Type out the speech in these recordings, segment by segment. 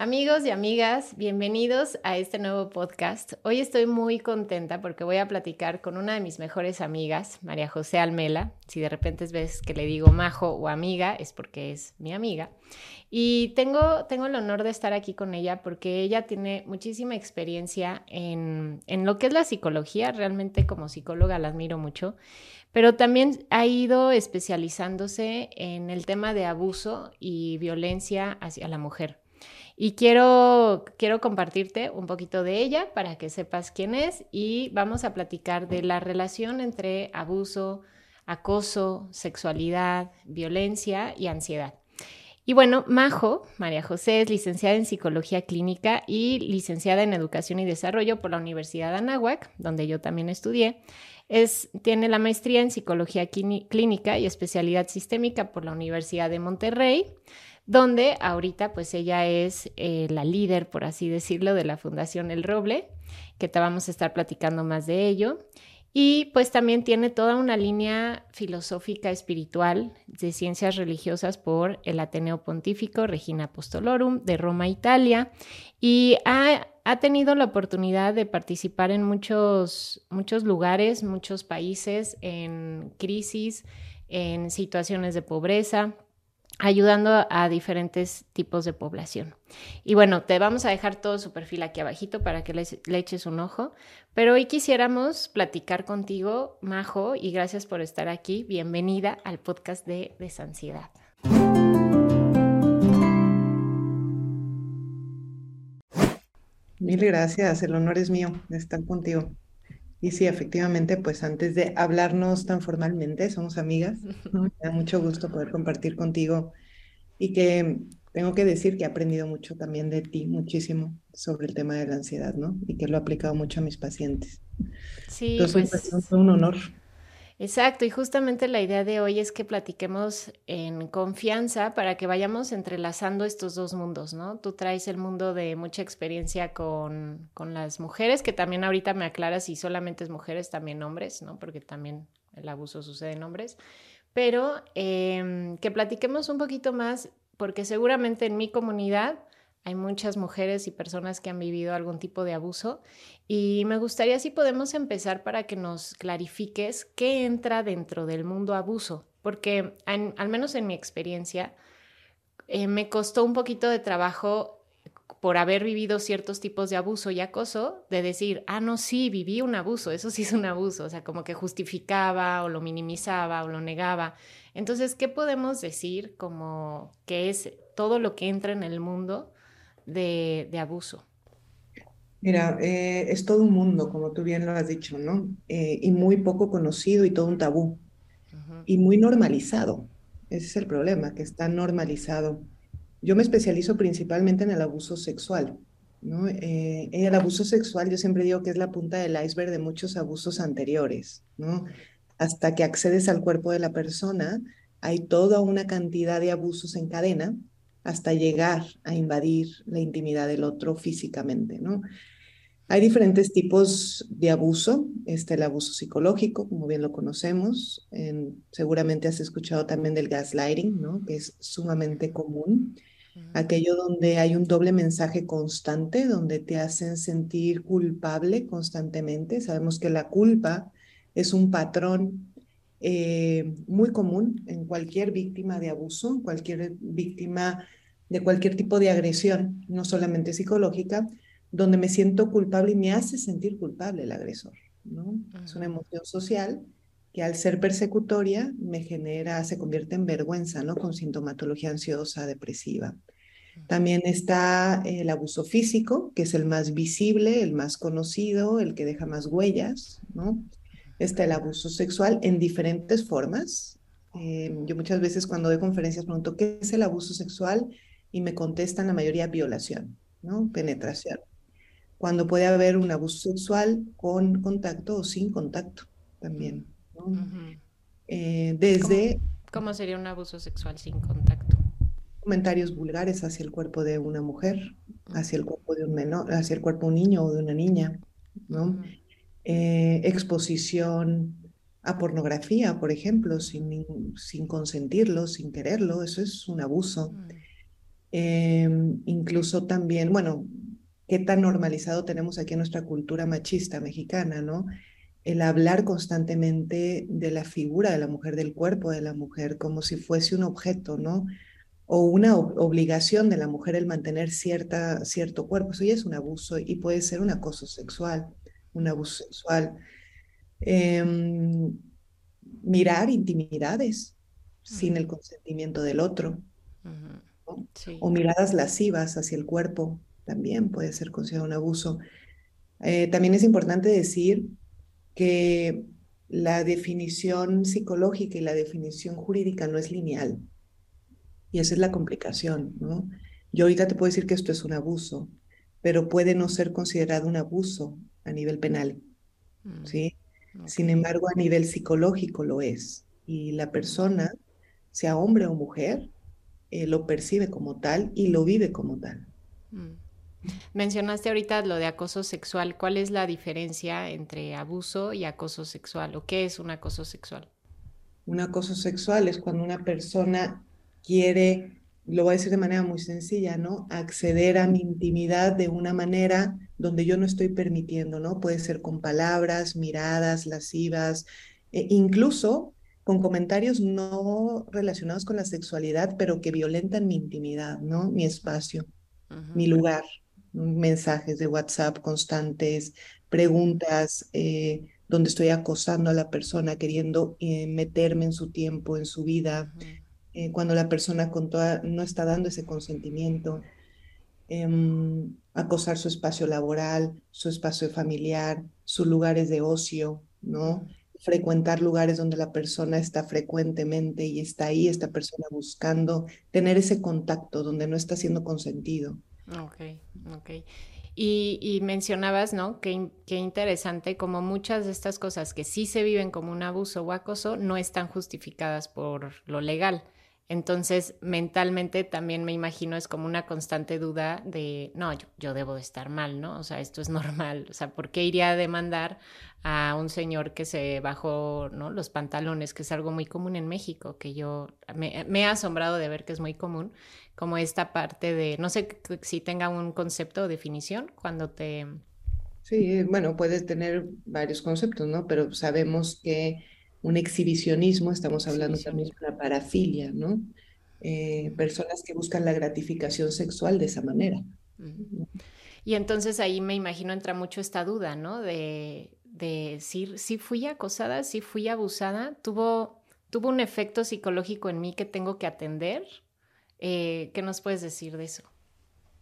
Amigos y amigas, bienvenidos a este nuevo podcast. Hoy estoy muy contenta porque voy a platicar con una de mis mejores amigas, María José Almela. Si de repente ves que le digo majo o amiga, es porque es mi amiga. Y tengo, tengo el honor de estar aquí con ella porque ella tiene muchísima experiencia en, en lo que es la psicología. Realmente como psicóloga la admiro mucho pero también ha ido especializándose en el tema de abuso y violencia hacia la mujer. Y quiero, quiero compartirte un poquito de ella para que sepas quién es y vamos a platicar de la relación entre abuso, acoso, sexualidad, violencia y ansiedad. Y bueno, Majo, María José, es licenciada en Psicología Clínica y licenciada en Educación y Desarrollo por la Universidad de Anáhuac, donde yo también estudié. Es, tiene la maestría en Psicología Clínica y especialidad sistémica por la Universidad de Monterrey donde ahorita pues ella es eh, la líder, por así decirlo, de la Fundación El Roble, que te vamos a estar platicando más de ello. Y pues también tiene toda una línea filosófica espiritual de ciencias religiosas por el Ateneo Pontífico Regina Apostolorum de Roma, Italia. Y ha, ha tenido la oportunidad de participar en muchos, muchos lugares, muchos países, en crisis, en situaciones de pobreza ayudando a diferentes tipos de población. Y bueno, te vamos a dejar todo su perfil aquí abajito para que le, eches un ojo, pero hoy quisiéramos platicar contigo, Majo, y gracias por estar aquí. Bienvenida al podcast de Desansiedad. Mil gracias, el honor es mío de estar contigo. Y sí, efectivamente, pues antes de hablarnos tan formalmente, somos amigas. Me da mucho gusto poder compartir contigo y que tengo que decir que he aprendido mucho también de ti, muchísimo sobre el tema de la ansiedad, ¿no? Y que lo he aplicado mucho a mis pacientes. Sí, Entonces, pues, pues un honor. Exacto, y justamente la idea de hoy es que platiquemos en confianza para que vayamos entrelazando estos dos mundos, ¿no? Tú traes el mundo de mucha experiencia con, con las mujeres, que también ahorita me aclaras si solamente es mujeres, también hombres, ¿no? Porque también el abuso sucede en hombres, pero em, que platiquemos un poquito más, porque seguramente en mi comunidad hay muchas mujeres y personas que han vivido algún tipo de abuso y me gustaría si podemos empezar para que nos clarifiques qué entra dentro del mundo abuso, porque al menos en mi experiencia eh, me costó un poquito de trabajo por haber vivido ciertos tipos de abuso y acoso, de decir, ah, no, sí, viví un abuso, eso sí es un abuso, o sea, como que justificaba o lo minimizaba o lo negaba. Entonces, ¿qué podemos decir como que es todo lo que entra en el mundo de, abuso? Mira, eh, es todo un mundo, como tú bien lo has dicho, ¿no? Eh, y muy poco conocido y todo un tabú. Y muy normalizado. Ese es el problema, que está normalizado. Yo me especializo principalmente en el abuso sexual. ¿no? Eh, el abuso sexual yo siempre digo que es la punta del iceberg de muchos abusos anteriores. ¿no? Hasta que accedes al cuerpo de la persona, hay toda una cantidad de abusos en cadena hasta llegar a invadir la intimidad del otro físicamente, ¿no? Hay diferentes tipos de abuso, este, el abuso psicológico, como bien lo conocemos, seguramente has escuchado también del gaslighting, ¿no? que es sumamente común, aquello donde hay un doble mensaje constante, donde te hacen sentir culpable constantemente. Sabemos que la culpa es un patrón eh, muy común en cualquier víctima de abuso, cualquier víctima de cualquier tipo de agresión, no solamente psicológica, donde me siento culpable y me hace sentir culpable el agresor. ¿no? Es una emoción social que al ser persecutoria me genera, se convierte en vergüenza, ¿no? Con sintomatología ansiosa, depresiva. También está el abuso físico, que es el más visible, el más conocido, el que deja más huellas, ¿no? Está el abuso sexual en diferentes formas. Eh, yo muchas veces cuando doy conferencias pregunto, ¿qué es el abuso sexual? Y me contestan la mayoría violación, ¿no? Penetración cuando puede haber un abuso sexual con contacto o sin contacto también. Eh, desde... ¿Cómo, sería un abuso sexual sin contacto? Comentarios vulgares hacia el cuerpo de una mujer, hacia el cuerpo de un menor, hacia el cuerpo de un niño o de una niña, ¿no? Eh, exposición a pornografía, por ejemplo, sin, sin consentirlo, sin quererlo, eso es un abuso. Em, incluso también, bueno, qué tan normalizado tenemos aquí en nuestra cultura machista mexicana, ¿no? El hablar constantemente de la figura de la mujer, del cuerpo de la mujer, como si fuese un objeto, ¿no? O una obligación de la mujer el mantener cierta, cierto cuerpo. Eso ya es un abuso y puede ser un acoso sexual, un abuso sexual. Em, mirar intimidades sin el consentimiento del otro. O miradas lascivas hacia el cuerpo también puede ser considerado un abuso. Eh, también es importante decir que la definición psicológica y la definición jurídica no es lineal. Y esa es la complicación, ¿no? Yo ahorita te puedo decir que esto es un abuso, pero puede no ser considerado un abuso a nivel penal, mm, ¿sí? Sin embargo, a nivel psicológico lo es. Y la persona, sea hombre o mujer, eh, lo percibe como tal y lo vive como tal. Mm. Mencionaste ahorita lo de acoso sexual. ¿Cuál es la diferencia entre abuso y acoso sexual? ¿O qué es un acoso sexual? Un acoso sexual es cuando una persona quiere, lo voy a decir de manera muy sencilla, ¿no? Acceder a mi intimidad de una manera donde yo no estoy permitiendo, ¿no? Puede ser con palabras, miradas lascivas, e incluso con comentarios no relacionados con la sexualidad, pero que violentan mi intimidad, ¿no? Mi espacio, mi lugar, mensajes de WhatsApp constantes, preguntas eh, donde estoy acosando a la persona, queriendo eh, meterme en su tiempo, en su vida, eh, cuando la persona con toda, no está dando ese consentimiento, em, acosar su espacio laboral, su espacio familiar, sus lugares de ocio, ¿no? frecuentar lugares donde la persona está frecuentemente y está ahí, esta persona buscando tener ese contacto donde no está siendo consentido. Ok, ok. Y, mencionabas, ¿no? Qué, qué interesante, como muchas de estas cosas que sí se viven como un abuso o acoso no están justificadas por lo legal. Entonces, mentalmente también me imagino es como una constante duda de, no, yo, debo de estar mal, ¿no? O sea, esto es normal. O sea, ¿por qué iría a demandar a un señor que se bajó ¿no? los pantalones, que es algo muy común en México, que yo me, me he asombrado de ver que es muy común, como esta parte de, no sé si tenga un concepto o definición cuando te... Sí, bueno, puedes tener varios conceptos, ¿no? Pero sabemos que un exhibicionismo, estamos hablando también de una parafilia, ¿no? Eh, personas que buscan la gratificación sexual de esa manera. Y entonces ahí me imagino entra mucho esta duda, ¿no? De, de si, si fui acosada, si fui abusada, tuvo, tuvo un efecto psicológico en mí que tengo que atender. Eh, ¿Qué nos puedes decir de eso?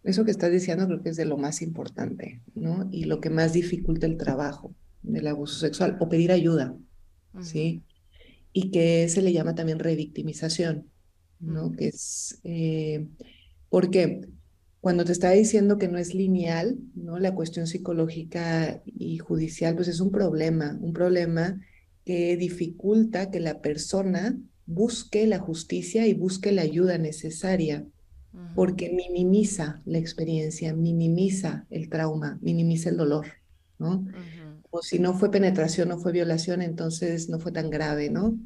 Eso que estás diciendo creo que es de lo más importante, ¿no? Y lo que más dificulta el trabajo del abuso sexual o pedir ayuda. ¿Sí? Y que se le llama también revictimización, ¿no? Que es, eh, porque cuando te está diciendo que no es lineal, ¿no? La cuestión psicológica y judicial, pues es un problema, un problema que dificulta que la persona busque la justicia y busque la ayuda necesaria, porque minimiza la experiencia, minimiza el trauma, minimiza el dolor, ¿no? Si no fue penetración, no fue violación, entonces no fue tan grave, ¿no?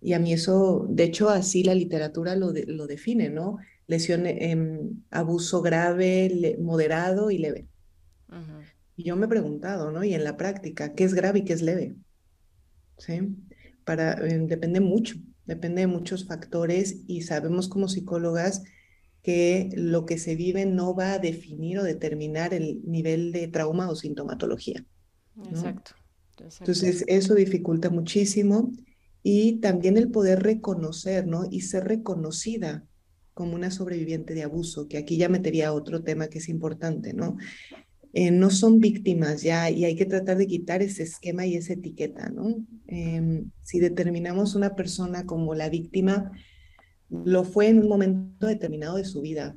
Y a mí eso, de hecho, así la literatura lo, lo define, ¿no? Lesión, em, abuso grave, moderado y leve. Y yo me he preguntado, ¿no? Y en la práctica, ¿qué es grave y qué es leve? ¿Sí? Para, em, depende mucho, depende de muchos factores y sabemos como psicólogas que lo que se vive no va a definir o determinar el nivel de trauma o sintomatología. Exacto, Entonces, eso dificulta muchísimo y también el poder reconocer, ¿no? Y ser reconocida como una sobreviviente de abuso, que aquí ya metería otro tema que es importante, ¿no? Eh, no son víctimas ya y hay que tratar de quitar ese esquema y esa etiqueta, ¿no? Em, si determinamos una persona como la víctima, lo fue en un momento determinado de su vida,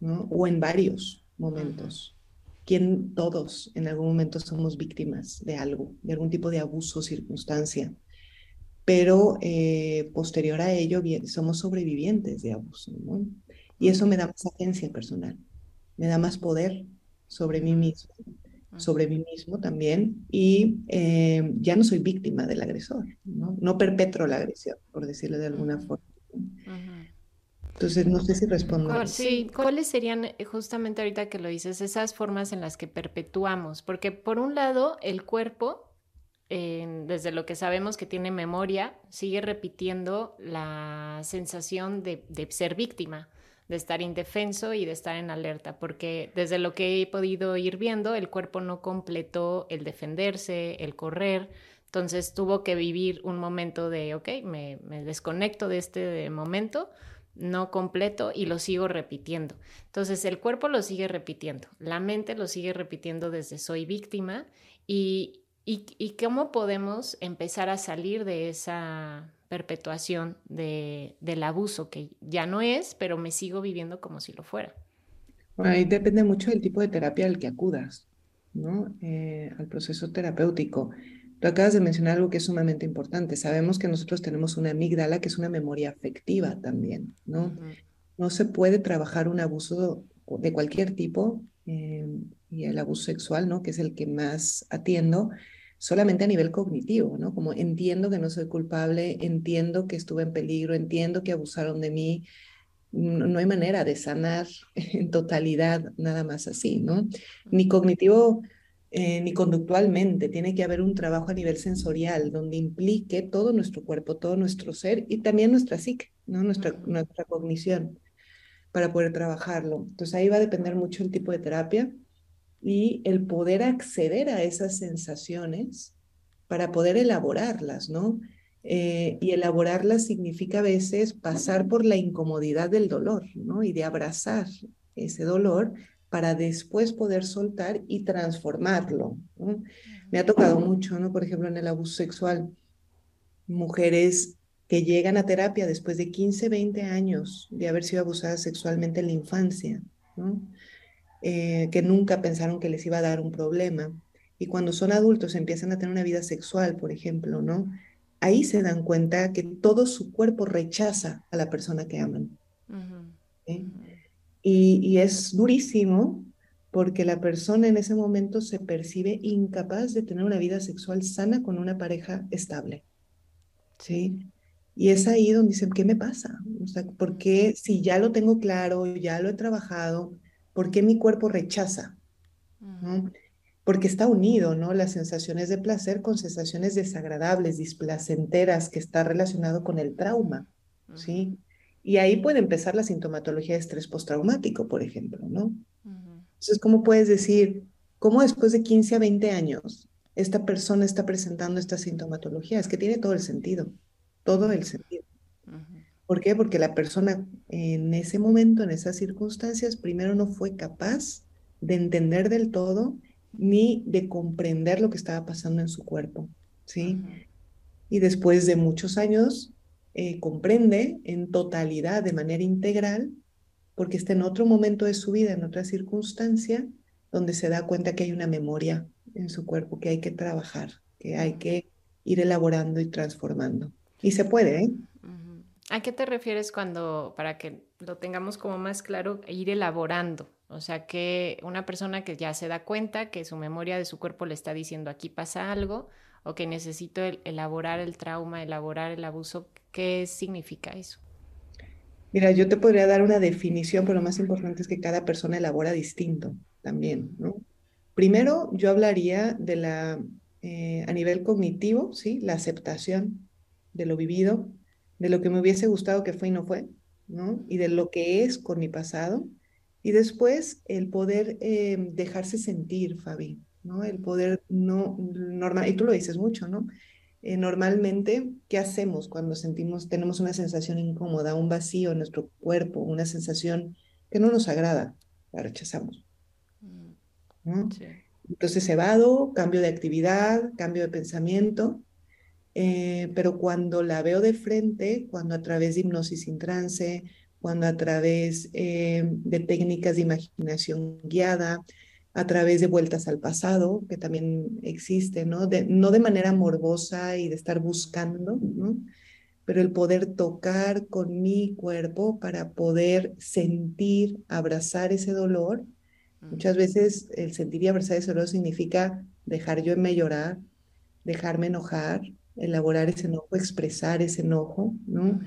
¿no? O en varios momentos quien todos en algún momento somos víctimas de algo, de algún tipo de abuso o circunstancia. Pero eh, posterior a ello somos sobrevivientes de abuso, ¿no? Y eso me da más agencia personal, me da más poder sobre mí mismo, sobre mí mismo también, y eh, ya no soy víctima del agresor, ¿no? No perpetro la agresión, por decirlo de alguna forma. Entonces, no sé si respondo. Sí, ¿cuáles serían eh, justamente ahorita que lo dices, esas formas en las que perpetuamos? Porque por un lado, el cuerpo, desde lo que sabemos que tiene memoria, sigue repitiendo la sensación de, de ser víctima de estar indefenso y de estar en alerta, porque desde lo que he podido ir viendo, el cuerpo no completó el defenderse, el correr, entonces tuvo que vivir un momento de, ok, me, desconecto de este momento, no completo y lo sigo repitiendo. Entonces el cuerpo lo sigue repitiendo, la mente lo sigue repitiendo desde soy víctima y, y, cómo podemos empezar a salir de esa perpetuación de, del abuso, que ya no es, pero me sigo viviendo como si lo fuera. ahí depende mucho del tipo de terapia al que acudas, ¿no? Eh, al proceso terapéutico. Tú acabas de mencionar algo que es sumamente importante. Sabemos que nosotros tenemos una amígdala que es una memoria afectiva también, ¿no? No se puede trabajar un abuso de cualquier tipo eh, y el abuso sexual, ¿no? Que es el que más atiendo solamente a nivel cognitivo, ¿no? Como entiendo que no soy culpable, entiendo que estuve en peligro, entiendo que abusaron de mí. No, hay manera de sanar en totalidad nada más así, ¿no? Ni cognitivo eh, ni conductualmente. Tiene que haber un trabajo a nivel sensorial donde implique todo nuestro cuerpo, todo nuestro ser y también nuestra psique, ¿no? Nuestra, nuestra cognición para poder trabajarlo. Entonces ahí va a depender mucho el tipo de terapia y el poder acceder a esas sensaciones para poder elaborarlas, ¿no? Eh, y elaborarlas significa a veces pasar por la incomodidad del dolor, ¿no? Y de abrazar ese dolor para después poder soltar y transformarlo. Me ha tocado mucho, ¿no? Por ejemplo, en el abuso sexual, mujeres que llegan a terapia después de 15, 20 años de haber sido abusadas sexualmente en la infancia, ¿no? Eh, que nunca pensaron que les iba a dar un problema. Y cuando son adultos empiezan a tener una vida sexual, por ejemplo, ¿no? Ahí se dan cuenta que todo su cuerpo rechaza a la persona que aman. Y, y, es durísimo porque la persona en ese momento se percibe incapaz de tener una vida sexual sana con una pareja estable. ¿Sí? Y es ahí donde dicen, ¿qué me pasa? O sea, ¿por qué si ya lo tengo claro, ya lo he trabajado, ¿Por qué mi cuerpo rechaza? Porque está unido, ¿no? Las sensaciones de placer con sensaciones desagradables, displacenteras, que está relacionado con el trauma, ¿sí? Y ahí puede empezar la sintomatología de estrés postraumático, por ejemplo, ¿no? Entonces, ¿cómo puedes decir, cómo después de 15 a 20 años esta persona está presentando esta sintomatología? Es que tiene todo el sentido, todo el sentido. ¿Por qué? Porque la persona en ese momento, en esas circunstancias, primero no fue capaz de entender del todo ni de comprender lo que estaba pasando en su cuerpo, ¿sí? Y después de muchos años, eh, comprende en totalidad, de manera integral, porque está en otro momento de su vida, en otra circunstancia, donde se da cuenta que hay una memoria en su cuerpo que hay que trabajar, que hay que ir elaborando y transformando. Y se puede, ¿eh? ¿A qué te refieres cuando, para que lo tengamos como más claro, ir elaborando? O sea, que una persona que ya se da cuenta que su memoria de su cuerpo le está diciendo aquí pasa algo, o que necesito elaborar el trauma, elaborar el abuso, ¿qué significa eso? Mira, yo te podría dar una definición, pero lo más importante es que cada persona elabora distinto también, ¿no? Primero, yo hablaría de la, eh, a nivel cognitivo, ¿sí? La aceptación de lo vivido, de lo que me hubiese gustado que fue y no fue, ¿no? Y de lo que es con mi pasado. Y después el poder eh, dejarse sentir, Fabi, ¿no? El poder no, normal, y tú lo dices mucho, ¿no? Eh, normalmente, ¿qué hacemos cuando sentimos, tenemos una sensación incómoda, un vacío en nuestro cuerpo, una sensación que no nos agrada? La rechazamos. ¿no? Entonces, evado, cambio de actividad, cambio de pensamiento, eh, pero cuando la veo de frente, cuando a través de hipnosis sin trance, cuando a través eh, de técnicas de imaginación guiada, a través de vueltas al pasado, que también existe, ¿no? De, no de manera morbosa y de estar buscando, ¿no? Pero el poder tocar con mi cuerpo para poder sentir, abrazar ese dolor. Muchas veces el sentir y abrazar ese dolor significa dejar yo en me llorar, dejarme enojar, elaborar ese enojo, expresar ese enojo, ¿no?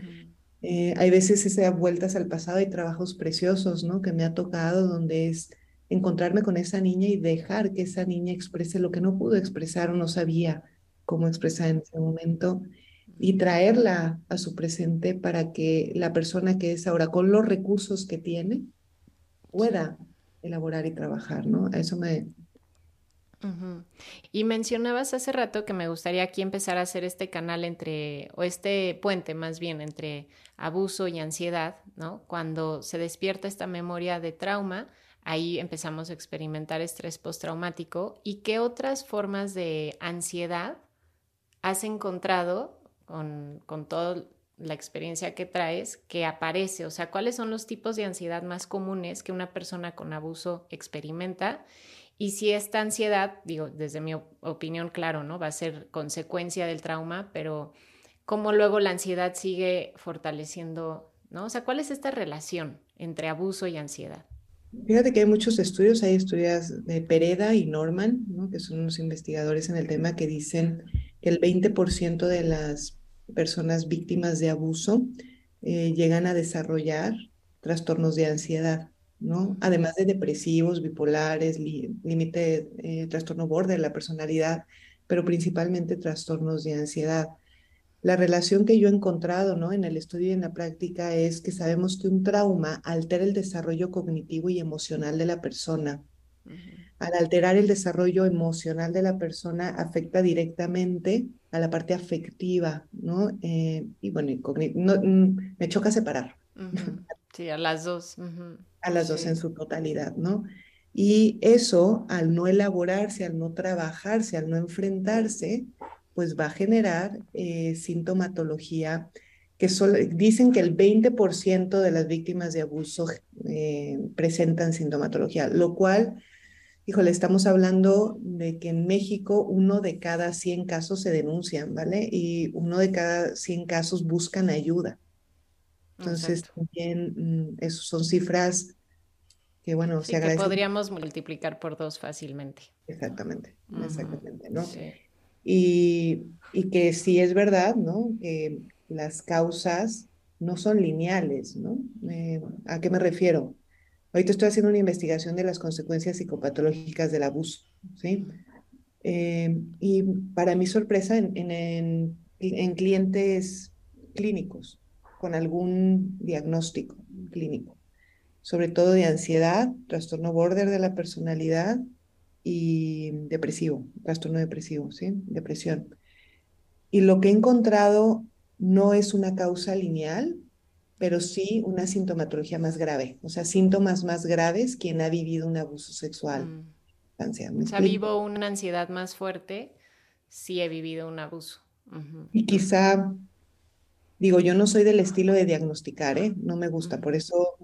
Eh, hay veces esas vueltas al pasado y trabajos preciosos, ¿no? Que me ha tocado, donde es encontrarme con esa niña y dejar que esa niña exprese lo que no pudo expresar o no sabía cómo expresar en ese momento y traerla a su presente para que la persona que es ahora, con los recursos que tiene, pueda elaborar y trabajar, ¿no? Eso me... Y mencionabas hace rato que me gustaría aquí empezar a hacer este canal entre, o este puente más bien, entre abuso y ansiedad, ¿no? Cuando se despierta esta memoria de trauma, ahí empezamos a experimentar estrés postraumático. ¿Y qué otras formas de ansiedad has encontrado con, con toda la experiencia que traes que aparece? O sea, ¿cuáles son los tipos de ansiedad más comunes que una persona con abuso experimenta? Y si esta ansiedad, digo, desde mi opinión, claro, ¿no? Va a ser consecuencia del trauma, pero cómo luego la ansiedad sigue fortaleciendo, ¿no? O sea, ¿cuál es esta relación entre abuso y ansiedad? Fíjate que hay muchos estudios, hay estudios de Pereda y Norman, ¿no? que son unos investigadores en el tema que dicen que el 20% de las personas víctimas de abuso eh, llegan a desarrollar trastornos de ansiedad, ¿no? Además de depresivos, bipolares, límite, eh, trastorno borde de la personalidad, pero principalmente trastornos de ansiedad. La relación que yo he encontrado ¿no? en el estudio y en la práctica es que sabemos que un trauma altera el desarrollo cognitivo y emocional de la persona. Al alterar el desarrollo emocional de la persona, afecta directamente a la parte afectiva, ¿no? Eh, y bueno, mm, me choca separar. Sí, a las dos. A las dos en su totalidad, ¿no? Y eso, al no elaborarse, al no trabajarse, al no enfrentarse, pues va a generar eh, sintomatología que dicen que el 20% de las víctimas de abuso eh, presentan sintomatología, lo cual, híjole, estamos hablando de que en México uno de cada 100 casos se denuncian, ¿vale? Y uno de cada 100 casos buscan ayuda. Entonces, también mm, esos son cifras que, bueno, se agradecen. Que podríamos multiplicar por dos fácilmente. Exactamente, exactamente, ¿no? Sí. Y, que sí es verdad, ¿no? Que las causas no son lineales, ¿no? Eh, ¿A qué me refiero? Ahorita estoy haciendo una investigación de las consecuencias psicopatológicas del abuso, ¿sí? Eh, y para mi sorpresa, en, en, en, clientes clínicos, con algún diagnóstico clínico, sobre todo de ansiedad, trastorno border de la personalidad y depresivo, trastorno depresivo, ¿sí? Depresión. Y lo que he encontrado no es una causa lineal, pero sí una sintomatología más grave, o sea, síntomas más graves quien ha vivido un abuso sexual. Mm. O sea, vivo una ansiedad más fuerte si he vivido un abuso. Y quizá, digo, yo no soy del estilo de diagnosticar, ¿eh? No me gusta, por eso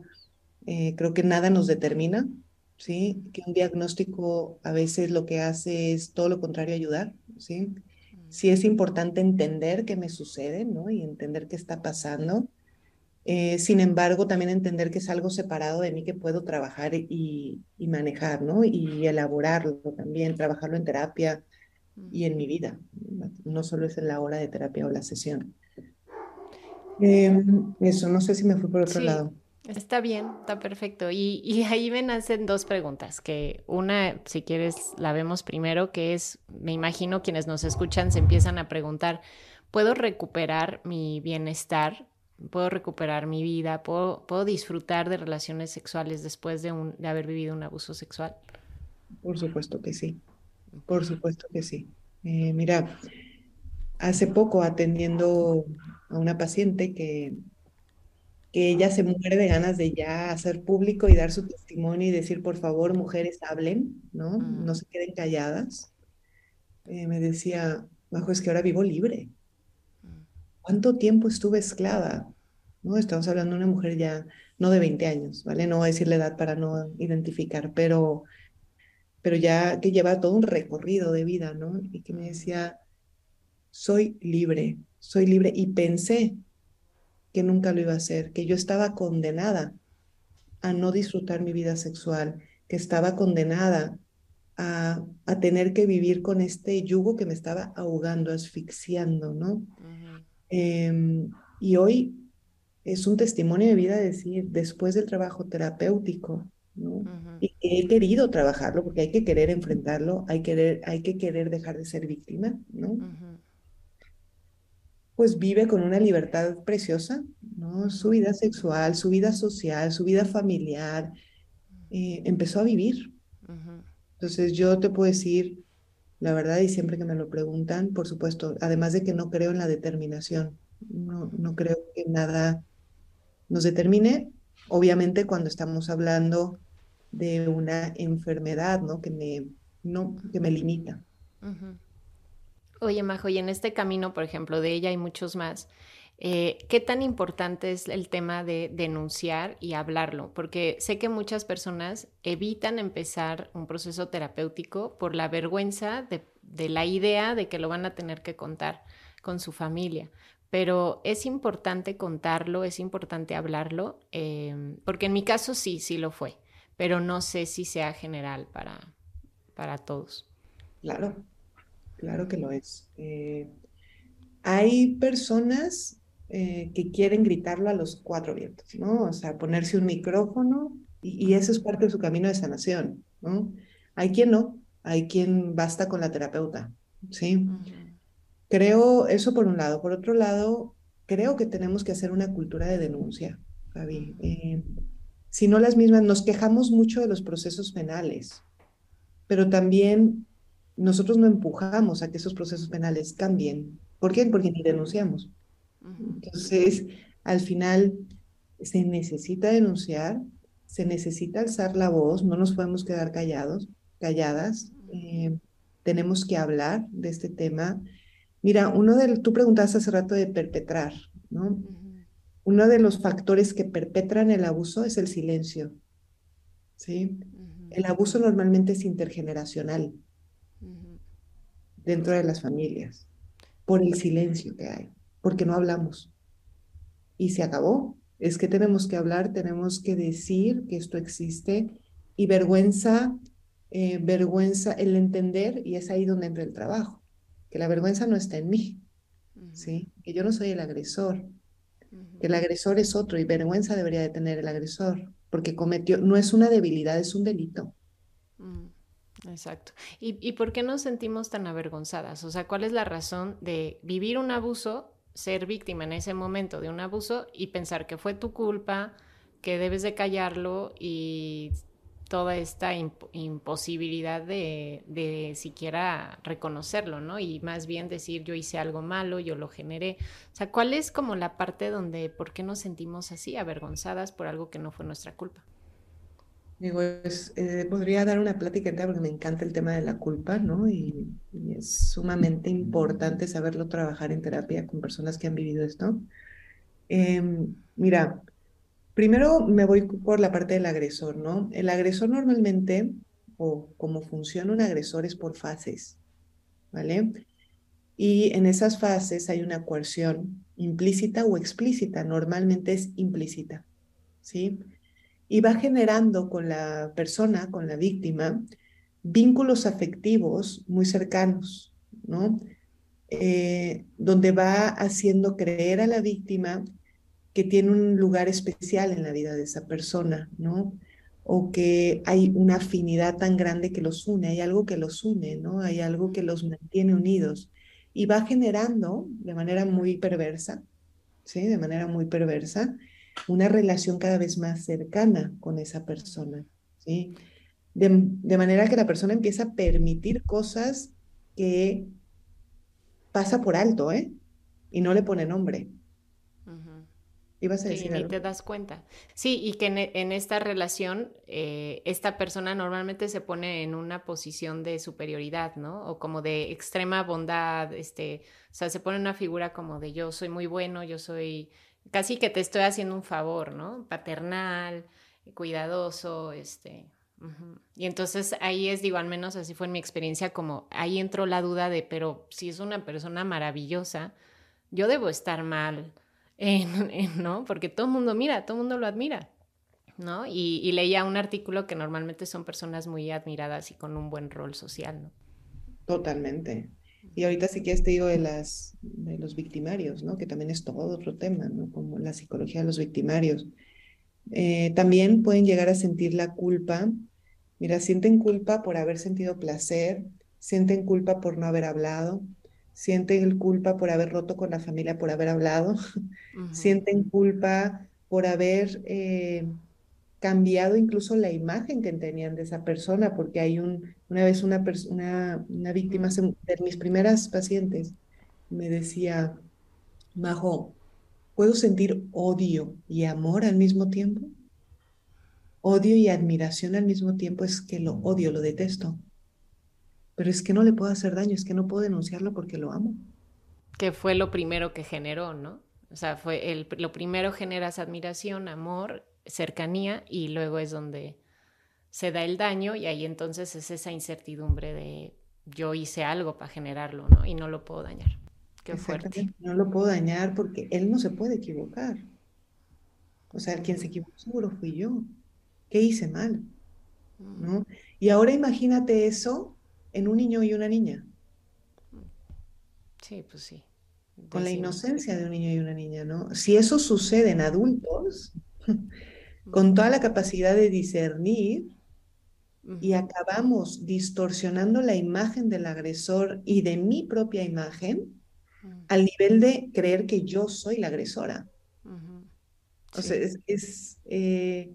eh, creo que nada nos determina, ¿sí? Que un diagnóstico a veces lo que hace es todo lo contrario, ayudar, ¿sí? Mm. Sí es importante entender qué me sucede, ¿no? Y entender qué está pasando. Eh, sin embargo, también entender que es algo separado de mí que puedo trabajar y, y manejar, ¿no? Y elaborarlo también, trabajarlo en terapia y en mi vida. No solo es en la hora de terapia o la sesión. Em, eso, no sé si me fui por otro lado. Está bien, está perfecto. Y, ahí me nacen dos preguntas, que una, si quieres, la vemos primero, que es, me imagino quienes nos escuchan se empiezan a preguntar, ¿puedo recuperar mi bienestar? ¿Puedo recuperar mi vida? ¿Puedo, disfrutar de relaciones sexuales después de haber vivido un abuso sexual? Por supuesto que sí, por supuesto que sí. Eh, mira, hace poco atendiendo a una paciente que que ella se muere de ganas de ya hacer público y dar su testimonio y decir, por favor, mujeres, hablen, ¿no? No mm. se queden calladas. Eh, me decía, bajo, es que ahora vivo libre. Mm. ¿Cuánto tiempo estuve esclava? ¿No? Estamos hablando de una mujer ya, no de 20 años, ¿vale? No voy a decir la edad para no identificar, pero, pero ya que lleva todo un recorrido de vida, ¿no? Y que me decía, soy libre, soy libre. Y pensé, que nunca lo iba a hacer, que yo estaba condenada a no disfrutar mi vida sexual, que estaba condenada a, a tener que vivir con este yugo que me estaba ahogando, asfixiando, ¿no? Em, y hoy es un testimonio de vida decir, después del trabajo terapéutico, ¿no? Y he querido trabajarlo porque hay que querer enfrentarlo, hay, querer, hay que querer dejar de ser víctima, ¿no? Pues vive con una libertad preciosa, ¿no? Su vida sexual, su vida social, su vida familiar, eh, empezó a vivir. Entonces yo te puedo decir, la verdad, y siempre que me lo preguntan, por supuesto, además de que no creo en la determinación, no, no creo que nada nos determine, obviamente cuando estamos hablando de una enfermedad, ¿no? Que me, no, que me limita. Oye, Majo, y en este camino, por ejemplo, de ella y muchos más, eh, ¿qué tan importante es el tema de denunciar y hablarlo? Porque sé que muchas personas evitan empezar un proceso terapéutico por la vergüenza de, la idea de que lo van a tener que contar con su familia pero es importante contarlo, es importante hablarlo, em, porque en mi caso sí, sí lo fue, pero no sé si sea general para, para todos. Claro, claro que lo es. Eh, hay personas eh, que quieren gritarlo a los cuatro vientos, ¿no? O sea, ponerse un micrófono y, eso es parte de su camino de sanación, ¿no? Hay quien no, hay quien basta con la terapeuta, ¿sí? Creo eso por un lado. Por otro lado, creo que tenemos que hacer una cultura de denuncia, Gaby. Eh, si no las mismas, nos quejamos mucho de los procesos penales, pero también nosotros no empujamos a que esos procesos penales cambien. ¿Por qué? Porque ni denunciamos. Entonces, al final, se necesita denunciar, se necesita alzar la voz, no nos podemos quedar callados, calladas. Eh, tenemos que hablar de este tema Mira, uno de, tú preguntaste hace rato de perpetrar, ¿no? Uno de los factores que perpetran el abuso es el silencio, ¿sí? El abuso normalmente es intergeneracional dentro de las familias, por el silencio que hay, porque no hablamos. Y se acabó. Es que tenemos que hablar, tenemos que decir que esto existe y vergüenza, eh, vergüenza, el entender, y es ahí donde entra el trabajo que la vergüenza no está en mí, ¿sí? Que yo no soy el agresor, que el agresor es otro y vergüenza debería de tener el agresor, porque cometió, no es una debilidad, es un delito. Mm, exacto. ¿Y, ¿Y por qué nos sentimos tan avergonzadas? O sea, ¿cuál es la razón de vivir un abuso, ser víctima en ese momento de un abuso y pensar que fue tu culpa, que debes de callarlo y toda esta imposibilidad de, siquiera reconocerlo, ¿no? Y más bien decir yo hice algo malo, yo lo generé. O sea, ¿cuál es como la parte donde, por qué nos sentimos así, avergonzadas por algo que no fue nuestra culpa? Digo, eh, podría dar una plática entera porque me encanta el tema de la culpa, ¿no? Y, es sumamente importante saberlo trabajar en terapia con personas que han vivido esto. Em, mira, Primero me voy por la parte del agresor, ¿no? El agresor normalmente, o como funciona un agresor, es por fases, ¿vale? Y en esas fases hay una coerción implícita o explícita, normalmente es implícita, ¿sí? Y va generando con la persona, con la víctima, vínculos afectivos muy cercanos, ¿no? Eh, donde va haciendo creer a la víctima que tiene un lugar especial en la vida de esa persona, ¿no? O que hay una afinidad tan grande que los une, hay algo que los une, ¿no? Hay algo que los mantiene unidos y va generando de manera muy perversa, ¿sí? De manera muy perversa, una relación cada vez más cercana con esa persona, ¿sí? De, de manera que la persona empieza a permitir cosas que pasa por alto, ¿eh? Y no le pone nombre. Ibas a decir sí, te das cuenta. Sí, y que en, esta relación eh, esta persona normalmente se pone en una posición de superioridad, ¿no? O como de extrema bondad, este, o sea, se pone una figura como de yo soy muy bueno, yo soy casi que te estoy haciendo un favor, ¿no? Paternal, cuidadoso, este. Y entonces ahí es, digo, al menos así fue en mi experiencia, como ahí entró la duda de, pero si es una persona maravillosa, yo debo estar mal ¿no? Porque todo el mundo mira, todo el mundo lo admira, ¿no? Y, leía un artículo que normalmente son personas muy admiradas y con un buen rol social, ¿no? Totalmente. Y ahorita sí que te digo de, las, de los victimarios, ¿no? Que también es todo otro tema, ¿no? Como la psicología de los victimarios. Eh, también pueden llegar a sentir la culpa. Mira, sienten culpa por haber sentido placer, sienten culpa por no haber hablado, sienten culpa por haber roto con la familia, por haber hablado, sienten culpa por haber eh, cambiado incluso la imagen que tenían de esa persona, porque hay un, una vez una, una, víctima de mis primeras pacientes me decía, Majo, ¿puedo sentir odio y amor al mismo tiempo? Odio y admiración al mismo tiempo es que lo odio, lo detesto. Pero es que no le puedo hacer daño, es que no puedo denunciarlo porque lo amo. Que fue lo primero que generó, ¿no? O sea, fue el, lo primero generas admiración, amor cercanía y luego es donde se da el daño y ahí entonces es esa incertidumbre de yo hice algo para generarlo, ¿no? Y no lo puedo dañar. Qué fuerte. No lo puedo dañar porque él no se puede equivocar. O sea, quien se equivocó seguro fui yo. ¿Qué hice mal? ¿No? Mm. Y ahora imagínate eso en un niño y una niña. Sí, pues sí. Con la inocencia de un niño y una niña, ¿no? Si eso sucede en adultos, con toda la capacidad de discernir y acabamos distorsionando la imagen del agresor y de mi propia imagen al nivel de creer que yo soy la agresora. O sea, es, eh,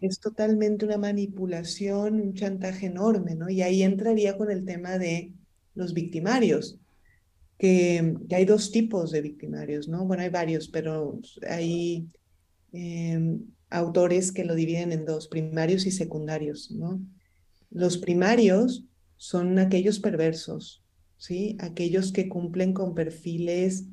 es, totalmente una manipulación, un chantaje enorme, ¿no? Y ahí entraría con el tema de los victimarios, que, hay dos tipos de victimarios, ¿no? Bueno, hay varios, pero hay em, autores que lo dividen en dos, primarios y secundarios, ¿no? Los primarios son aquellos perversos, ¿sí? Aquellos que cumplen con perfiles,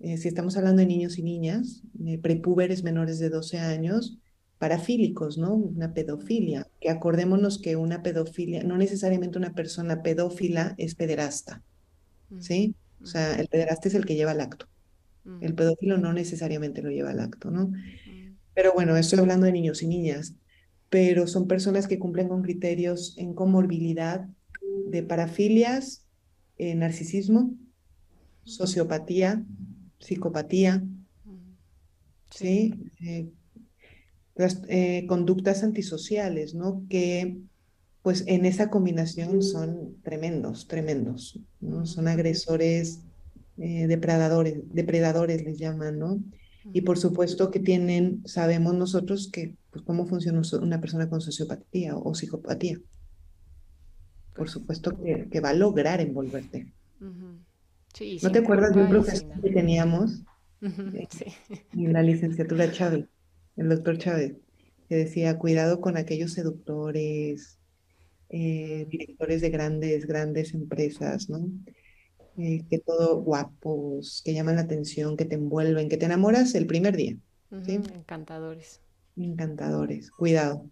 eh, si estamos hablando de niños y niñas, eh, prepúberes menores de 12 años, parafílicos, ¿no? Una pedofilia, que acordémonos que una pedofilia, no necesariamente una persona pedófila es pederasta, ¿sí? O sea, el pederasta es el que lleva el acto. El pedófilo no necesariamente lo lleva al acto, ¿no? Pero bueno, estoy hablando de niños y niñas, pero son personas que cumplen con criterios en comorbilidad de parafilias, eh, narcisismo, sociopatía, psicopatía, ¿sí? Eh, las eh, conductas antisociales, ¿no? Que pues en esa combinación son tremendos, tremendos, ¿no? Son agresores, depredadores, depredadores les llaman, ¿no? Y por supuesto que tienen, sabemos nosotros que, pues, cómo funciona una persona con sociopatía o, psicopatía. Por supuesto que, va a lograr envolverte. ¿No te acuerdas de un profesor que teníamos en la licenciatura Chávez, el doctor Chávez, que decía, cuidado con aquellos seductores, eh, directores de grandes, grandes empresas, ¿no? Eh, que todo guapos, que llaman la atención, que te envuelven, que te enamoras el primer día. Encantadores. Encantadores, cuidado,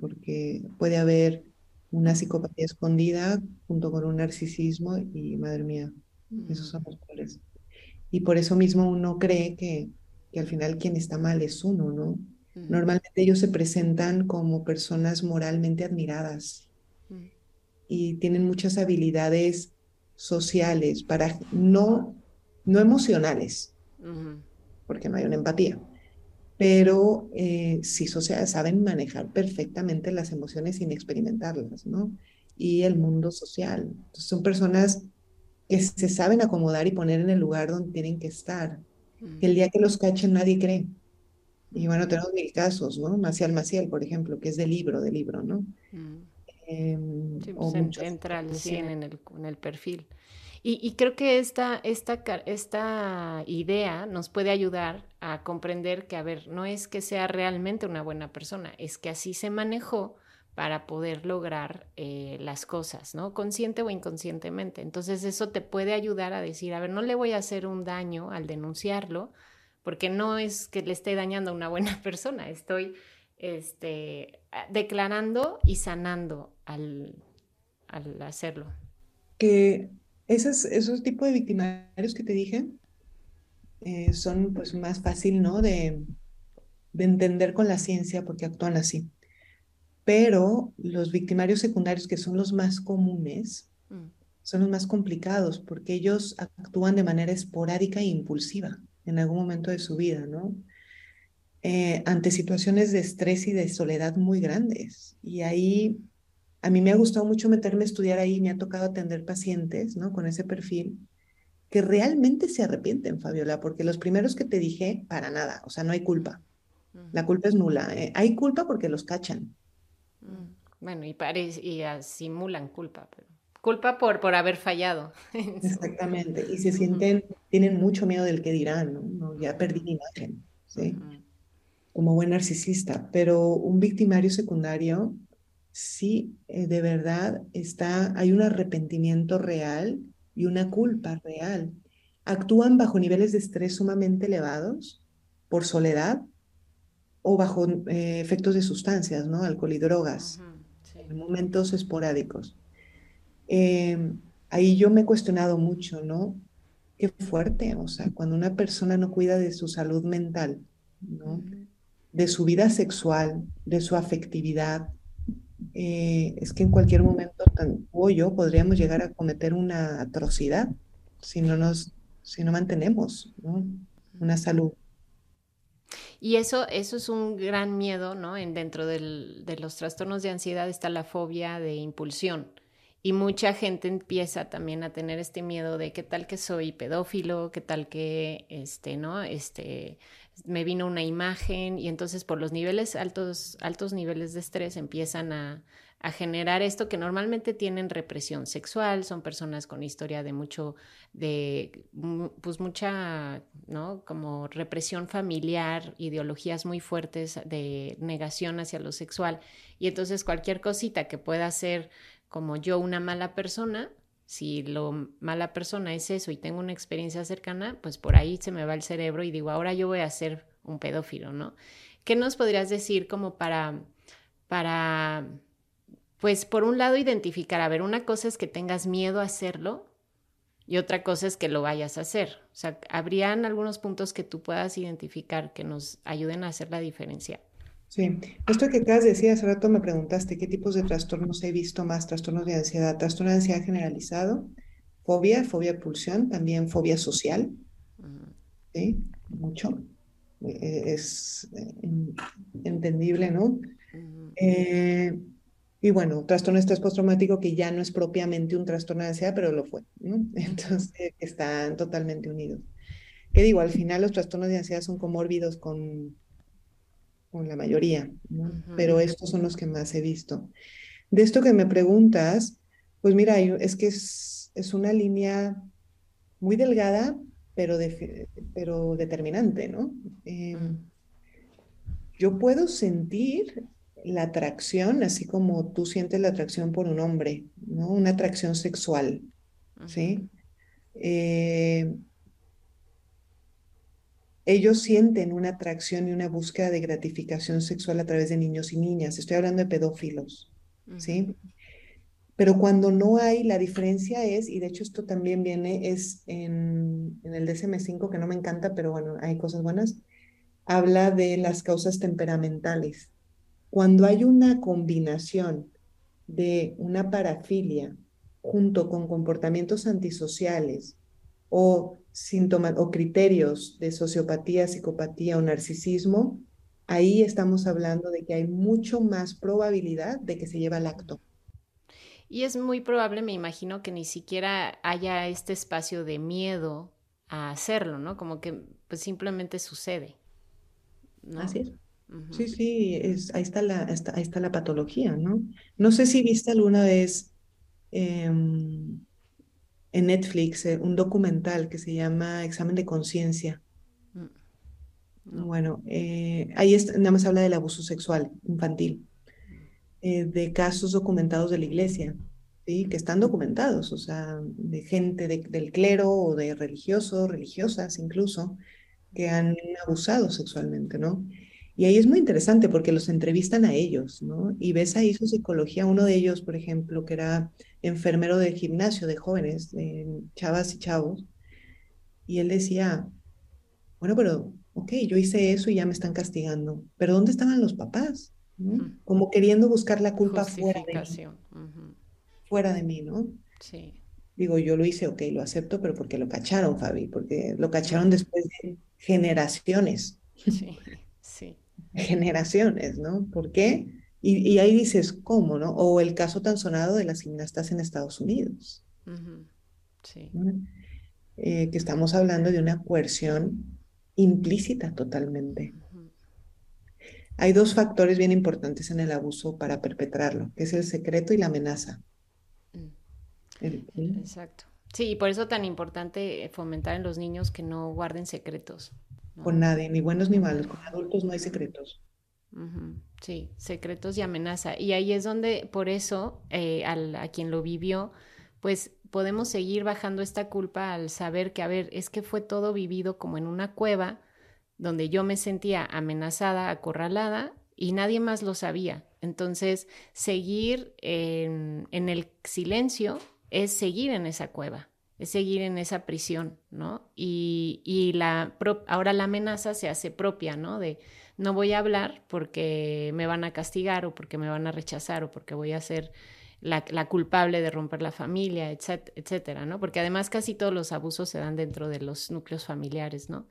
porque puede haber una psicopatía escondida junto con un narcisismo y madre mía, esos son los cuales. Y por eso mismo uno cree que, que al final quien está mal es uno, ¿no? Normalmente ellos se presentan como personas moralmente admiradas y tienen muchas habilidades sociales, para no, no emocionales, porque no hay una empatía, pero eh, sí sociales, saben manejar perfectamente las emociones sin experimentarlas, ¿no? Y el mundo social. son personas que se saben acomodar y poner en el lugar donde tienen que estar. el día que los cachen nadie cree. Y bueno, tenemos mil casos, ¿no? Maciel Maciel, por ejemplo, que es de libro, de libro, ¿no? Em, pues entra al 100 en el, en el perfil. Y, creo que esta, esta, esta idea nos puede ayudar a comprender que, a ver, no es que sea realmente una buena persona, es que así se manejó para poder lograr eh, las cosas, ¿no? Consciente o inconscientemente. Entonces eso te puede ayudar a decir, a ver, no le voy a hacer un daño al denunciarlo, porque no es que le esté dañando a una buena persona, estoy este, declarando y sanando al, hacerlo. Que esos, esos tipos de victimarios que te dije eh, son pues más fácil, ¿no? De, de entender con la ciencia porque actúan así. Pero los victimarios secundarios, que son los más comunes, mm. son los más complicados porque ellos actúan de manera esporádica e impulsiva en algún momento de su vida, ¿no? Eh, ante situaciones de estrés y de soledad muy grandes. Y ahí a mí me ha gustado mucho meterme a estudiar ahí, me ha tocado atender pacientes, ¿no? Con ese perfil que realmente se arrepienten, Fabiola, porque los primeros que te dije, para nada, o sea, no hay culpa. La culpa es nula. ¿eh? Hay culpa porque los cachan. Mm. Bueno, y, y simulan culpa, pero culpa por, por haber fallado. Exactamente, y se sienten, tienen mucho miedo del que dirán, ¿no? ya perdí mi imagen, ¿sí? Como buen narcisista, pero un victimario secundario, sí, eh, de verdad está, hay un arrepentimiento real y una culpa real. Actúan bajo niveles de estrés sumamente elevados, por soledad o bajo eh, efectos de sustancias, ¿no? Alcohol y drogas, en momentos esporádicos. Em, ahí yo me he cuestionado mucho, ¿no? Qué fuerte, o sea, cuando una persona no cuida de su salud mental, ¿no? De su vida sexual, de su afectividad, eh, es que en cualquier momento, tan, o yo, podríamos llegar a cometer una atrocidad si no nos, si no mantenemos una salud. Y eso, eso es un gran miedo, ¿no? En, dentro del, de los trastornos de ansiedad está la fobia de impulsión. Y mucha gente empieza también a tener este miedo de qué tal que soy pedófilo, qué tal que, este, ¿no? Este, me vino una imagen y entonces por los niveles altos, altos niveles de estrés empiezan a, a generar esto que normalmente tienen represión sexual, son personas con historia de mucho, de pues mucha, ¿no? Como represión familiar, ideologías muy fuertes de negación hacia lo sexual. Y entonces cualquier cosita que pueda ser como yo una mala persona, si lo mala persona es eso y tengo una experiencia cercana, pues por ahí se me va el cerebro y digo, ahora yo voy a ser un pedófilo, ¿no? ¿Qué nos podrías decir como para, para, pues por un lado identificar, a ver, una cosa es que tengas miedo a hacerlo y otra cosa es que lo vayas a hacer. O sea, ¿habrían algunos puntos que tú puedas identificar que nos ayuden a hacer la diferencia? Sí, esto que acabas de decir hace rato me preguntaste qué tipos de trastornos he visto más, trastornos de ansiedad, trastorno de ansiedad generalizado, fobia, fobia de pulsión, también fobia social, ¿sí? Mucho, e-, es eh, entendible, ¿no? Eh, y bueno, trastorno de estrés postraumático que ya no es propiamente un trastorno de ansiedad, pero lo fue, ¿no? Entonces están totalmente unidos. ¿Qué digo? Al final los trastornos de ansiedad son comórbidos con con la mayoría, pero estos son los que más he visto. De esto que me preguntas, pues mira, es que es, es una línea muy delgada, pero, pero determinante, ¿no? Em, yo puedo sentir la atracción, así como tú sientes la atracción por un hombre, ¿no? Una atracción sexual, ¿sí? Eh, ellos sienten una atracción y una búsqueda de gratificación sexual a través de niños y niñas. Estoy hablando de pedófilos, ¿sí? Pero cuando no hay, la diferencia es, y de hecho esto también viene, es en, en el DSM5, que no me encanta, pero bueno, hay cosas buenas, habla de las causas temperamentales. Cuando hay una combinación de una parafilia junto con comportamientos antisociales o síntomas o criterios de sociopatía, psicopatía o narcisismo, ahí estamos hablando de que hay mucho más probabilidad de que se lleve al acto. Y es muy probable, me imagino, que ni siquiera haya este espacio de miedo a hacerlo, ¿no? Como que pues simplemente sucede. Así es. Sí, sí, es, ahí, está la, ahí está la patología, ¿no? No sé si viste alguna vez em, en Netflix eh, un documental que se llama Examen de Conciencia. Mm. Bueno, eh, ahí nada más habla del abuso sexual infantil, eh, de casos documentados de la iglesia, ¿sí? que están documentados, o sea, de gente del clero o de religiosos, religiosas incluso, que han abusado sexualmente, ¿no? Y ahí es muy interesante porque los entrevistan a ellos, ¿no? Y ves ahí su psicología. Uno de ellos, por ejemplo, que era enfermero del gimnasio de jóvenes, de chavas y chavos, y él decía, bueno, pero, ok, yo hice eso y ya me están castigando, pero ¿dónde estaban los papás? Como queriendo buscar la culpa fuera de mí. Fuera de mí, ¿no? Sí. digo, yo lo hice, ok, lo acepto, pero porque lo cacharon, Fabi, porque lo cacharon después de generaciones. Sí, sí. Generaciones, ¿no? ¿Por qué? Y, ahí dices, ¿cómo, no? O el caso tan sonado de las gimnastas en Estados Unidos. Sí. Eh, que estamos hablando de una coerción implícita totalmente. Hay dos factores bien importantes en el abuso para perpetrarlo, que es el secreto y la amenaza. Mm. Exacto. Sí, y por eso tan importante fomentar en los niños que no guarden secretos. Con nadie, ni buenos ni malos, con adultos no hay secretos. Sí, secretos y amenaza. Y ahí es donde, por eso, eh, a quien lo vivió, pues podemos seguir bajando esta culpa al saber que, a ver, es que fue todo vivido como en una cueva donde yo me sentía amenazada, acorralada y nadie más lo sabía. Entonces, seguir en, el silencio es seguir en esa cueva, es seguir en esa prisión, ¿no? Y, y la, ahora la amenaza se hace propia, ¿no? De no voy a hablar porque me van a castigar o porque me van a rechazar o porque voy a ser la, culpable de romper la familia, etcétera, ¿no? Porque además casi todos los abusos se dan dentro de los núcleos familiares, ¿no?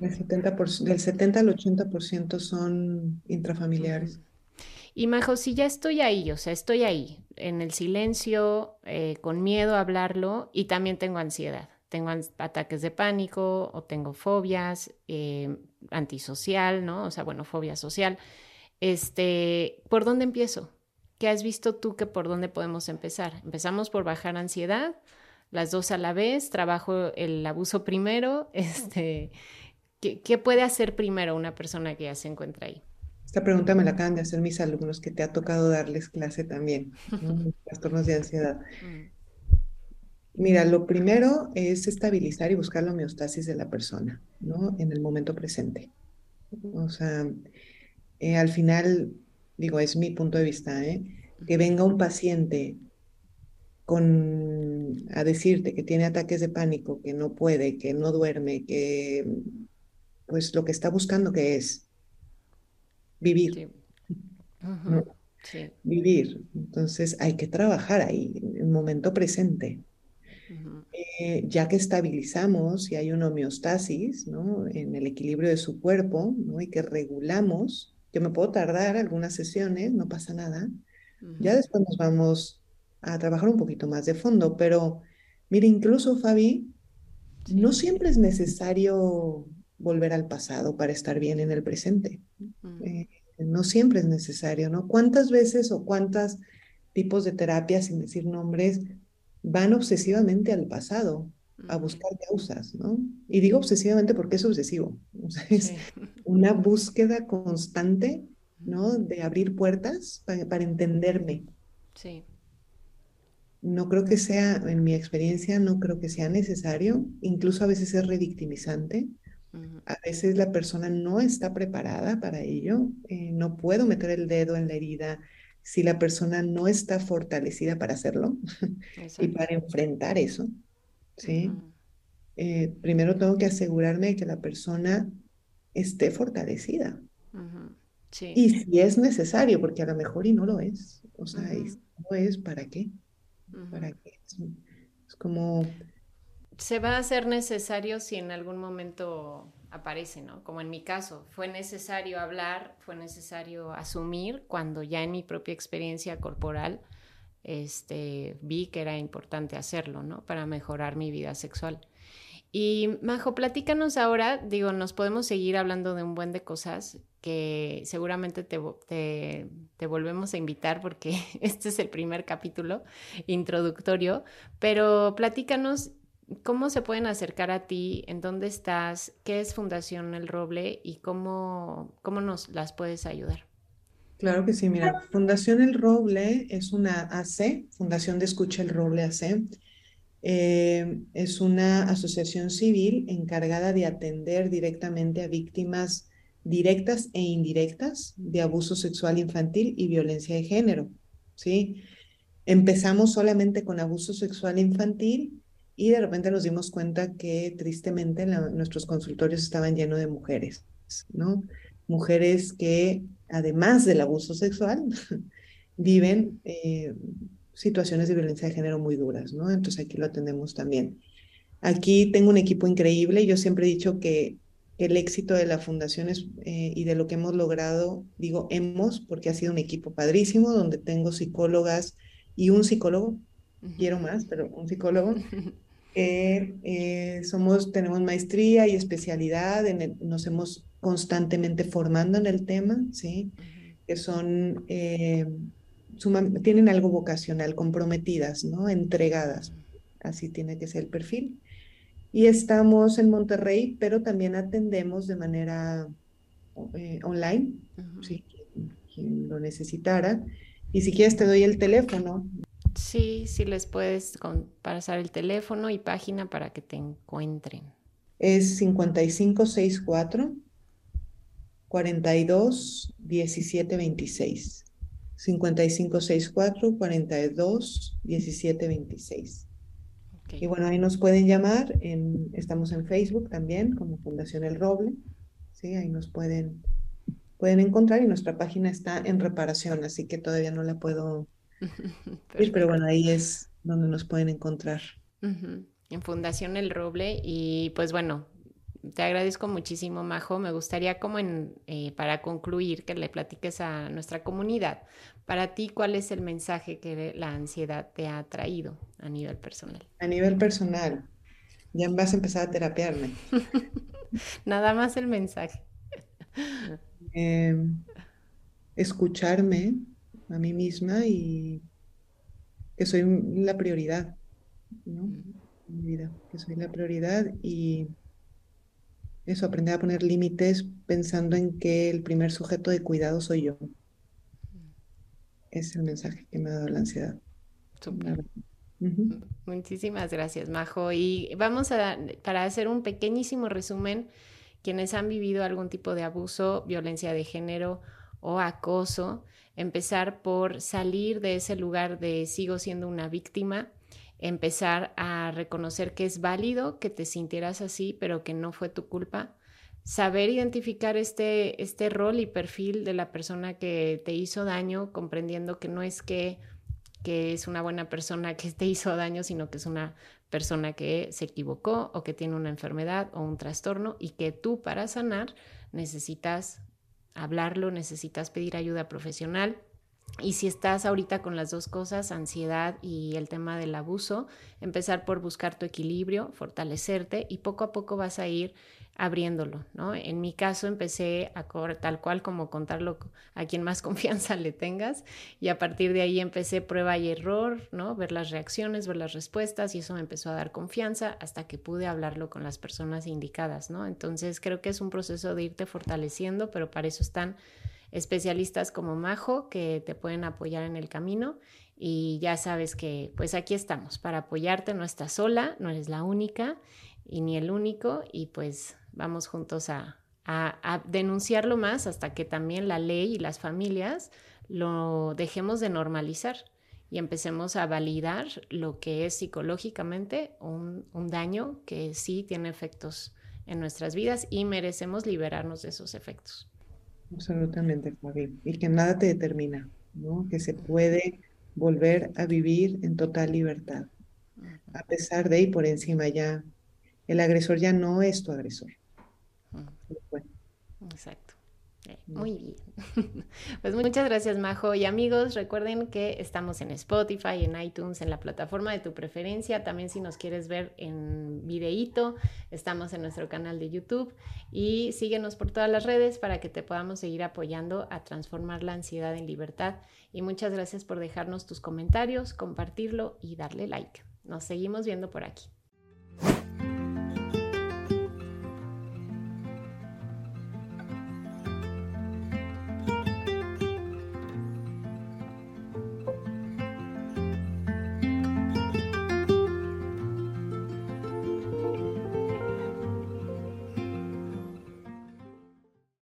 El 70%, del 70 al 80% son intrafamiliares. Y Majo, si ya estoy ahí, o sea, estoy ahí, en el silencio, eh, con miedo a hablarlo y también tengo ansiedad. Tengo ataques de pánico o tengo fobias, eh, antisocial, ¿no? O sea, bueno, fobia social. Este, ¿por dónde empiezo? ¿Qué has visto tú que por dónde podemos empezar? Empezamos por bajar ansiedad, las dos a la vez, trabajo el abuso primero, este, ¿qué, puede hacer primero una persona que ya se encuentra ahí? Esta pregunta me la acaban de hacer mis alumnos que te ha tocado darles clase también, trastornos de ansiedad. Mm. Mira, lo primero es estabilizar y buscar la homeostasis de la persona, ¿no? En el momento presente. O sea, eh, al final, digo, es mi punto de vista, ¿eh? Que venga un paciente con, a decirte que tiene ataques de pánico, que no puede, que no duerme, que pues lo que está buscando que es vivir. Vivir. Entonces hay que trabajar ahí, en el momento presente. Eh, ya que estabilizamos y hay una homeostasis ¿no? en el equilibrio de su cuerpo ¿no? y que regulamos, yo me puedo tardar algunas sesiones, no pasa nada, ya después nos vamos a trabajar un poquito más de fondo, pero mire, incluso Fabi, no siempre es necesario volver al pasado para estar bien en el presente. Eh, no siempre es necesario, ¿no? ¿Cuántas veces o cuántos tipos de terapias, sin decir nombres, van obsesivamente al pasado a buscar causas, ¿no? Y digo obsesivamente porque es obsesivo, o sea, es una búsqueda constante, ¿no? De abrir puertas para, entenderme. Sí. No creo que sea, en mi experiencia, no creo que sea necesario, incluso a veces es redictimizante. A veces la persona no está preparada para ello, eh, no puedo meter el dedo en la herida, si la persona no está fortalecida para hacerlo y para enfrentar eso, ¿sí? Eh, primero tengo que asegurarme de que la persona esté fortalecida. Y si es necesario, porque a lo mejor y no lo es, o sea, no es, ¿para qué? ¿Para qué? Es como... Se va a hacer necesario si en algún momento aparece, ¿no? Como en mi caso, fue necesario hablar, fue necesario asumir cuando ya en mi propia experiencia corporal este, vi que era importante hacerlo, ¿no? Para mejorar mi vida sexual. Y Majo, platícanos ahora, digo, nos podemos seguir hablando de un buen de cosas que seguramente te, te, te, volvemos a invitar porque este es el primer capítulo introductorio, pero platícanos ¿Cómo se pueden acercar a ti? ¿En dónde estás? ¿Qué es Fundación El Roble? ¿Y cómo, cómo nos las puedes ayudar? Claro que sí, mira, Fundación El Roble es una AC, Fundación de Escucha El Roble AC. Eh, es una asociación civil encargada de atender directamente a víctimas directas e indirectas de abuso sexual infantil y violencia de género. ¿sí? Empezamos solamente con abuso sexual infantil y de repente nos dimos cuenta que tristemente nuestros consultorios estaban llenos de mujeres, ¿no? Mujeres que además del abuso sexual viven eh, situaciones de violencia de género muy duras, ¿no? Entonces aquí lo atendemos también. Aquí tengo un equipo increíble. Yo siempre he dicho que el éxito de la fundación es, eh, y de lo que hemos logrado, digo hemos, porque ha sido un equipo padrísimo, donde tengo psicólogas y un psicólogo, quiero más, pero un psicólogo, eh, somos, tenemos maestría y especialidad, en nos hemos constantemente formando en el tema, ¿sí? Que son, eh, tienen algo vocacional, comprometidas, ¿no? Entregadas, así tiene que ser el perfil. Y estamos en Monterrey, pero también atendemos de manera eh, online, si quien lo necesitara. Y si quieres te doy el teléfono Sí, sí les puedes pasar el teléfono y página para que te encuentren. Es 5564 42 17 26. 5564 42 17 26. Y bueno, ahí nos pueden llamar. En, estamos en Facebook también, como Fundación El Roble. Sí, ahí nos pueden, pueden encontrar y nuestra página está en reparación, así que todavía no la puedo pero bueno, ahí es donde nos pueden encontrar. En Fundación El Roble. Y pues bueno, te agradezco muchísimo, Majo. Me gustaría como en, eh, para concluir, que le platiques a nuestra comunidad. Para ti, ¿cuál es el mensaje que la ansiedad te ha traído a nivel personal? A nivel personal, ya vas a empezar a terapiarme. Nada más el mensaje. Em, escucharme, a mí misma y que soy la prioridad, ¿no? mi vida, que soy la prioridad y eso, aprender a poner límites pensando en que el primer sujeto de cuidado soy yo. Es el mensaje que me ha dado la ansiedad. Muchísimas gracias, Majo. Y vamos a, para hacer un pequeñísimo resumen, quienes han vivido algún tipo de abuso, violencia de género o acoso, empezar por salir de ese lugar de sigo siendo una víctima, empezar a reconocer que es válido que te sintieras así, pero que no fue tu culpa, saber identificar este, este rol y perfil de la persona que te hizo daño, comprendiendo que no es que, que es una buena persona que te hizo daño, sino que es una persona que se equivocó o que tiene una enfermedad o un trastorno y que tú para sanar necesitas hablarlo, necesitas pedir ayuda profesional. Y si estás ahorita con las dos cosas, ansiedad y el tema del abuso, empezar por buscar tu equilibrio, fortalecerte y poco a poco vas a ir abriéndolo, ¿no? En mi caso empecé a tal cual como contarlo a quien más confianza le tengas y a partir de ahí empecé prueba y error, ¿no? Ver las reacciones, ver las respuestas y eso me empezó a dar confianza hasta que pude hablarlo con las personas indicadas, ¿no? Entonces creo que es un proceso de irte fortaleciendo, pero para eso están especialistas como Majo que te pueden apoyar en el camino y ya sabes que pues aquí estamos para apoyarte, no estás sola, no eres la única y ni el único y pues vamos juntos a, denunciarlo más hasta que también la ley y las familias lo dejemos de normalizar y empecemos a validar lo que es psicológicamente un, un, daño que sí tiene efectos en nuestras vidas y merecemos liberarnos de esos efectos. Absolutamente, Fabi. Y que nada te determina, ¿no? Que se puede volver a vivir en total libertad. A pesar de y por encima ya, el agresor ya no es tu agresor. Exacto. Eh, muy bien. Pues muchas gracias, Majo. Y amigos, recuerden que estamos en Spotify, en iTunes, en la plataforma de tu preferencia. También si nos quieres ver en videíto, estamos en nuestro canal de YouTube. Y síguenos por todas las redes para que te podamos seguir apoyando a transformar la ansiedad en libertad. Y muchas gracias por dejarnos tus comentarios, compartirlo y darle like. Nos seguimos viendo por aquí.